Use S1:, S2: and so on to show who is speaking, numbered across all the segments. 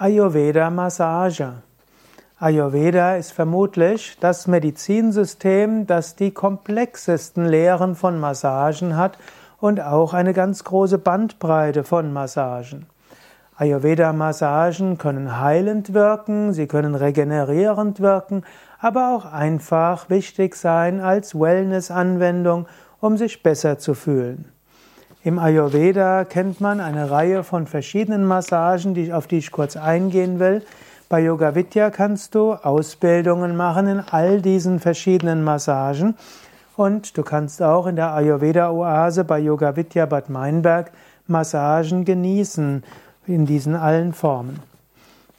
S1: Ayurveda-Massage. Ayurveda ist vermutlich das Medizinsystem, das die komplexesten Lehren von Massagen hat und auch eine ganz große Bandbreite von Massagen. Ayurveda-Massagen können heilend wirken, sie können regenerierend wirken, aber auch einfach wichtig sein als Wellness-Anwendung, um sich besser zu fühlen. Im Ayurveda kennt man eine Reihe von verschiedenen Massagen, die, auf die ich kurz eingehen will. Bei Yoga Vidya kannst du Ausbildungen machen in all diesen verschiedenen Massagen und du kannst auch in der Ayurveda Oase bei Yoga Vidya Bad Meinberg Massagen genießen in diesen allen Formen.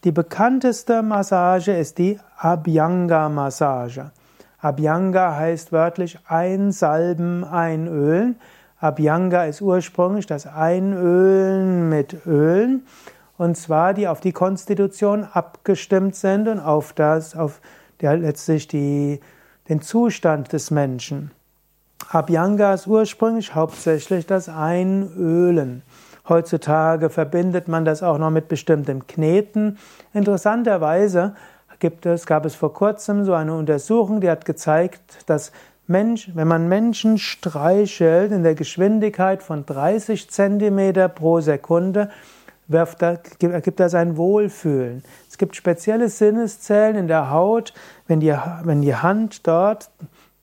S1: Die bekannteste Massage ist die Abhyanga Massage. Abhyanga heißt wörtlich einsalben, einölen. Abhyanga ist ursprünglich das Einölen mit Ölen, und zwar die auf die Konstitution abgestimmt sind und auf das, auf der letztlich die, den Zustand des Menschen. Abhyanga ist ursprünglich hauptsächlich das Einölen. Heutzutage verbindet man das auch noch mit bestimmtem Kneten. Interessanterweise gibt es, gab es vor kurzem so eine Untersuchung, die hat gezeigt, dass Mensch, wenn man Menschen streichelt in der Geschwindigkeit von 30 Zentimeter pro Sekunde, wirft er, ergibt das ein Wohlfühlen. Es gibt spezielle Sinneszellen in der Haut, wenn die, wenn die Hand dort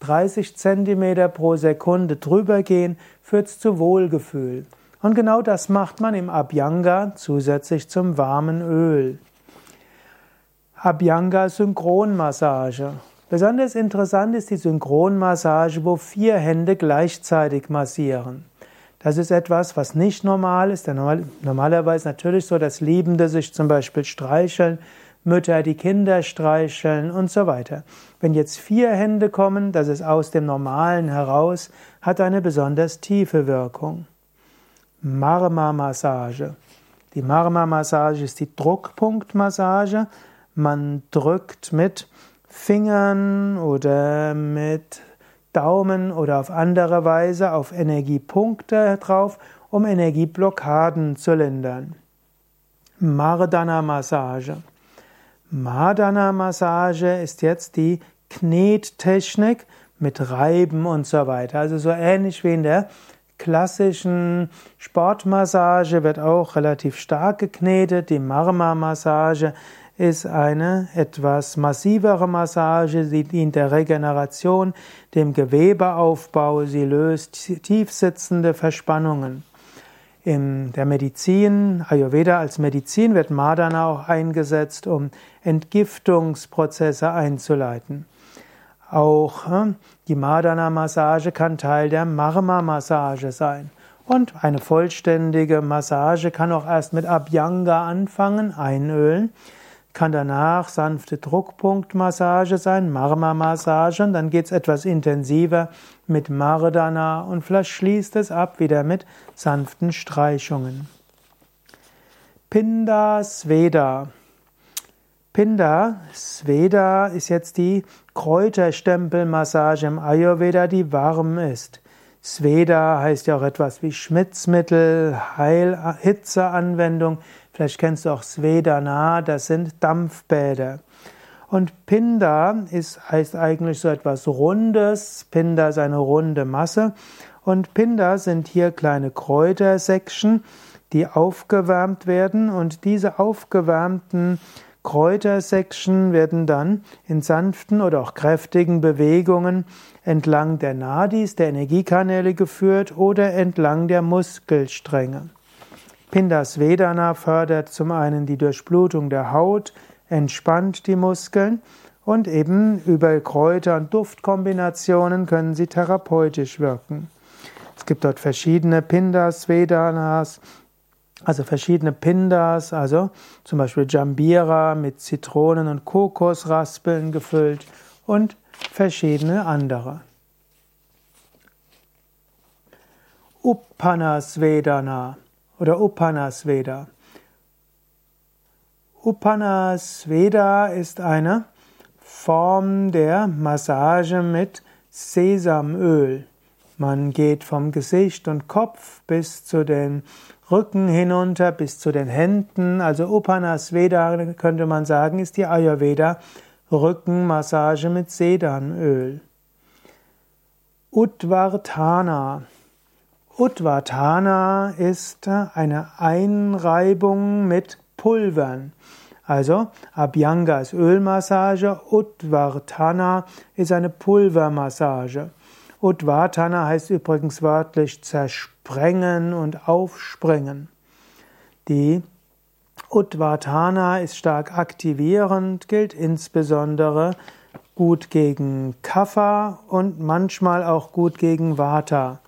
S1: 30 Zentimeter pro Sekunde drüber gehen, führt es zu Wohlgefühl. Und genau das macht man im Abhyanga zusätzlich zum warmen Öl. Abhyanga Synchronmassage. Besonders interessant ist die Synchronmassage, wo vier Hände gleichzeitig massieren. Das ist etwas, was nicht normal ist. Normal, normalerweise natürlich so, dass Liebende sich zum Beispiel streicheln, Mütter die Kinder streicheln und so weiter. Wenn jetzt vier Hände kommen, das ist aus dem Normalen heraus, hat eine besonders tiefe Wirkung. Marma-Massage. Die Marma-Massage ist die Druckpunktmassage. Man drückt mit Fingern oder mit Daumen oder auf andere Weise auf Energiepunkte drauf, um Energieblockaden zu lindern. Mardana-Massage. Mardana-Massage ist jetzt die Knettechnik mit Reiben und so weiter. Also so ähnlich wie in der klassischen Sportmassage wird auch relativ stark geknetet. Die Marma-Massage ist eine etwas massivere Massage. Sie dient der Regeneration, dem Gewebeaufbau. Sie löst tiefsitzende Verspannungen. In der Medizin, Ayurveda als Medizin, wird Madana auch eingesetzt, um Entgiftungsprozesse einzuleiten. Auch hm, die Madana-Massage kann Teil der Marma-Massage sein. Und eine vollständige Massage kann auch erst mit Abhyanga anfangen, einölen, kann danach sanfte Druckpunktmassage sein, Marma-Massage, und dann geht's etwas intensiver mit Mardana und vielleicht schließt es ab wieder mit sanften Streichungen. Pinda Sveda Pinda, Sveda ist jetzt die Kräuterstempelmassage im Ayurveda, die warm ist. Sveda heißt ja auch etwas wie Schmitzmittel, Heil, Hitzeanwendung. Vielleicht kennst du auch Svedana, das sind Dampfbäder. Und Pinda ist, heißt eigentlich so etwas Rundes. Pinda ist eine runde Masse. Und Pinda sind hier kleine Kräutersäckchen, die aufgewärmt werden. Und diese aufgewärmten Kräutersection werden dann in sanften oder auch kräftigen Bewegungen entlang der Nadis, der Energiekanäle geführt oder entlang der Muskelstränge. Pindasvedana fördert zum einen die Durchblutung der Haut, entspannt die Muskeln und eben über Kräuter- und Duftkombinationen können sie therapeutisch wirken. Es gibt dort verschiedene Pindasvedanas, also verschiedene Pindas, also zum Beispiel Jambira mit Zitronen- und Kokosraspeln gefüllt und verschiedene andere. Upanasvedana oder Upanasveda. Upanasveda ist eine Form der Massage mit Sesamöl. Man geht vom Gesicht und Kopf bis zu den Rücken hinunter bis zu den Händen. Also Upanasveda könnte man sagen, ist die Ayurveda Rückenmassage mit Sedanöl. Udvartana. Udvartana ist eine Einreibung mit Pulvern. Also Abhyanga ist Ölmassage, Udvartana ist eine Pulvermassage. Udvartana heißt übrigens wörtlich zersprengen und aufspringen. Die Udvartana ist stark aktivierend, gilt insbesondere gut gegen Kapha und manchmal auch gut gegen Vata.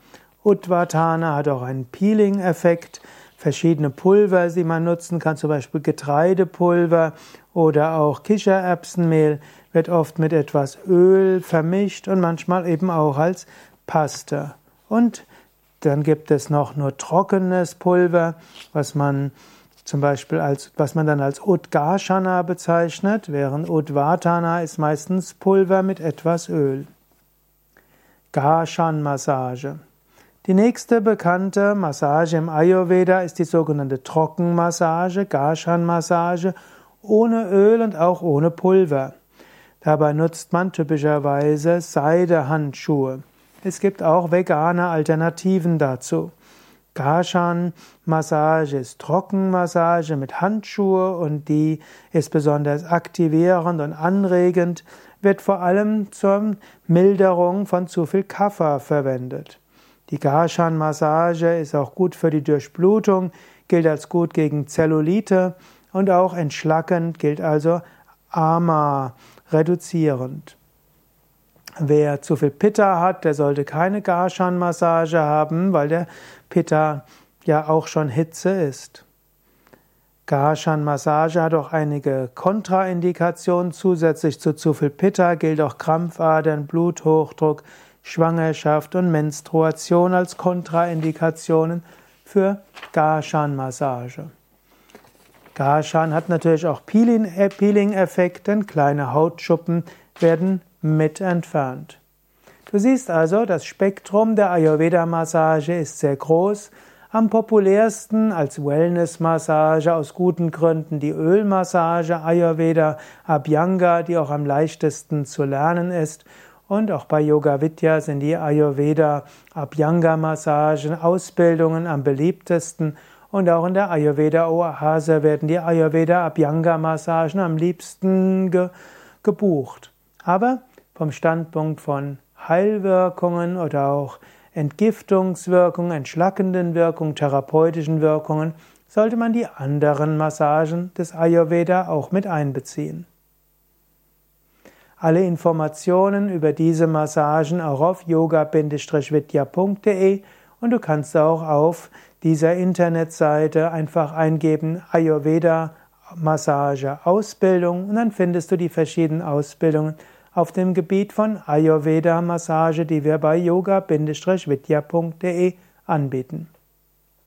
S1: Udvartana hat auch einen Peeling-Effekt. Verschiedene Pulver, die man nutzen kann, zum Beispiel Getreidepulver oder auch Kichererbsenmehl, wird oft mit etwas Öl vermischt und manchmal eben auch als Paste. Und dann gibt es noch nur trockenes Pulver, was man zum Beispiel als, was man dann als Udgashana bezeichnet, während Udvatana ist meistens Pulver mit etwas Öl. Gashan-Massage. Die nächste bekannte Massage im Ayurveda ist die sogenannte Trockenmassage, Gashan-Massage, ohne Öl und auch ohne Pulver. Dabei nutzt man typischerweise Seidehandschuhe. Es gibt auch vegane Alternativen dazu. Garshan-Massage ist Trockenmassage mit Handschuhe und die ist besonders aktivierend und anregend, wird vor allem zur Milderung von zu viel Kaffer verwendet. Die Garshan-Massage ist auch gut für die Durchblutung, gilt als gut gegen Zellulite und auch entschlackend, gilt also Ama reduzierend. Wer zu viel Pitta hat, der sollte keine Garshan-Massage haben, weil der Pitta ja auch schon Hitze ist. Garshan-Massage hat auch einige Kontraindikationen. Zusätzlich zu zu viel Pitta gilt auch Krampfadern, Bluthochdruck, Schwangerschaft und Menstruation als Kontraindikationen für Garshan-Massage. Garshan hat natürlich auch Peeling-Effekt, denn kleine Hautschuppen werden mit entfernt. Du siehst also, das Spektrum der Ayurveda-Massage ist sehr groß. Am populärsten als Wellness-Massage aus guten Gründen die Ölmassage Ayurveda Abhyanga, die auch am leichtesten zu lernen ist. Und auch bei Yoga Vidya sind die Ayurveda Abhyanga Massagen Ausbildungen am beliebtesten. Und auch in der Ayurveda Oase werden die Ayurveda Abhyanga Massagen am liebsten ge gebucht. Aber vom Standpunkt von Heilwirkungen oder auch Entgiftungswirkungen, entschlackenden Wirkungen, therapeutischen Wirkungen, sollte man die anderen Massagen des Ayurveda auch mit einbeziehen. Alle Informationen über diese Massagen auch auf yoga-vidya.de und du kannst auch auf dieser Internetseite einfach eingeben Ayurveda Massage Ausbildung und dann findest du die verschiedenen Ausbildungen auf dem Gebiet von Ayurveda Massage, die wir bei yoga-vidya.de anbieten.